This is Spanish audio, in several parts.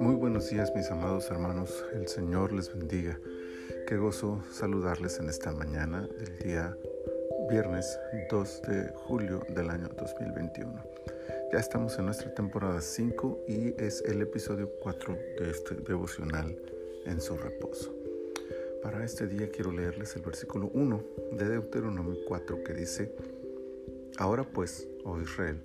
Muy buenos días mis amados hermanos, el Señor les bendiga. Qué gozo saludarles en esta mañana del día viernes 2 de julio del año 2021. Ya estamos en nuestra temporada 5 y es el episodio 4 de este devocional en su reposo. Para este día quiero leerles el versículo 1 de Deuteronomio 4 que dice, Ahora pues, oh Israel,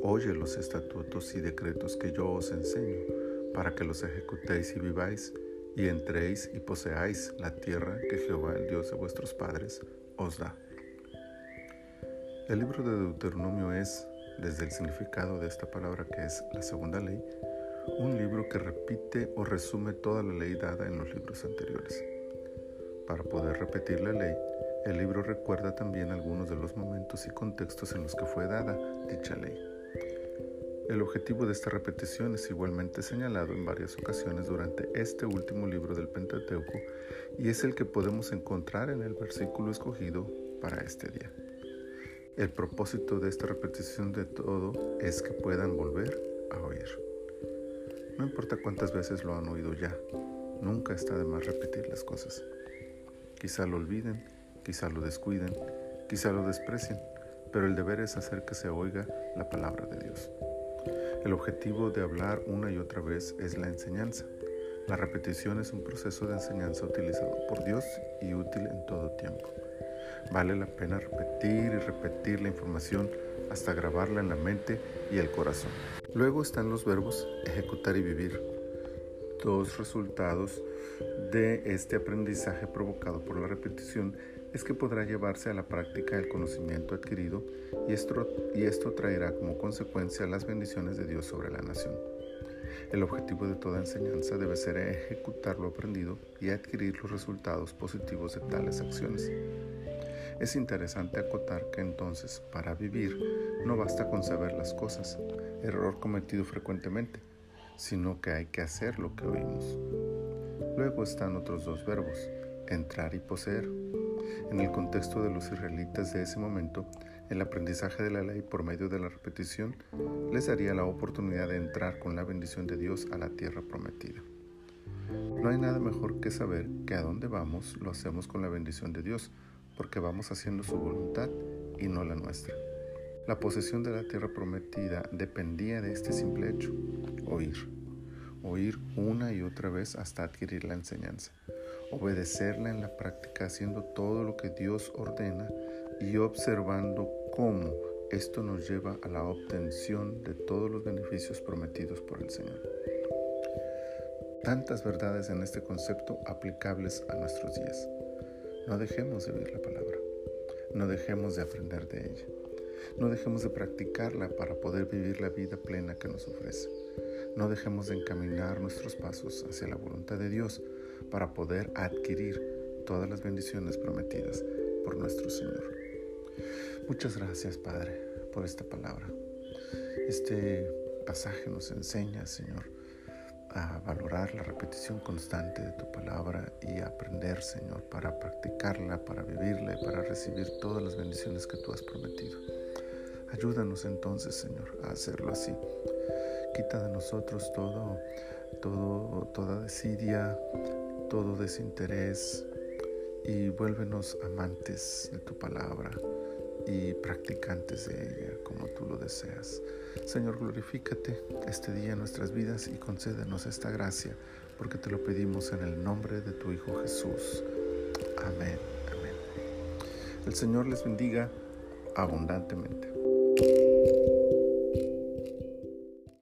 oye los estatutos y decretos que yo os enseño, para que los ejecutéis y viváis, y entréis y poseáis la tierra que Jehová, el Dios de vuestros padres, os da. El libro de Deuteronomio es, desde el significado de esta palabra que es la segunda ley, un libro que repite o resume toda la ley dada en los libros anteriores. Para poder repetir la ley, el libro recuerda también algunos de los momentos y contextos en los que fue dada dicha ley. El objetivo de esta repetición es igualmente señalado en varias ocasiones durante este último libro del Pentateuco y es el que podemos encontrar en el versículo escogido para este día. El propósito de esta repetición de todo es que puedan volver a oír. No importa cuántas veces lo han oído ya, nunca está de más repetir las cosas. Quizá lo olviden quizá lo descuiden, quizá lo desprecien, pero el deber es hacer que se oiga la palabra de Dios. El objetivo de hablar una y otra vez es la enseñanza. La repetición es un proceso de enseñanza utilizado por Dios y útil en todo tiempo. Vale la pena repetir y repetir la información hasta grabarla en la mente y el corazón. Luego están los verbos ejecutar y vivir, dos resultados de este aprendizaje provocado por la repetición es que podrá llevarse a la práctica el conocimiento adquirido y esto, y esto traerá como consecuencia las bendiciones de Dios sobre la nación. El objetivo de toda enseñanza debe ser ejecutar lo aprendido y adquirir los resultados positivos de tales acciones. Es interesante acotar que entonces, para vivir, no basta con saber las cosas, error cometido frecuentemente, sino que hay que hacer lo que oímos. Luego están otros dos verbos, entrar y poseer. En el contexto de los israelitas de ese momento, el aprendizaje de la ley por medio de la repetición les daría la oportunidad de entrar con la bendición de Dios a la tierra prometida. No hay nada mejor que saber que a dónde vamos lo hacemos con la bendición de Dios, porque vamos haciendo su voluntad y no la nuestra. La posesión de la tierra prometida dependía de este simple hecho, oír. Oír una y otra vez hasta adquirir la enseñanza obedecerla en la práctica haciendo todo lo que Dios ordena y observando cómo esto nos lleva a la obtención de todos los beneficios prometidos por el Señor. Tantas verdades en este concepto aplicables a nuestros días. No dejemos de oír la palabra, no dejemos de aprender de ella, no dejemos de practicarla para poder vivir la vida plena que nos ofrece. No dejemos de encaminar nuestros pasos hacia la voluntad de Dios para poder adquirir todas las bendiciones prometidas por nuestro Señor. Muchas gracias, Padre, por esta palabra. Este pasaje nos enseña, Señor, a valorar la repetición constante de tu palabra y a aprender, Señor, para practicarla, para vivirla y para recibir todas las bendiciones que tú has prometido. Ayúdanos entonces, Señor, a hacerlo así. Quita de nosotros todo, todo, toda desidia, todo desinterés y vuélvenos amantes de tu palabra y practicantes de ella como tú lo deseas. Señor, glorifícate este día en nuestras vidas y concédenos esta gracia, porque te lo pedimos en el nombre de tu Hijo Jesús. Amén, amén. El Señor les bendiga abundantemente. thank you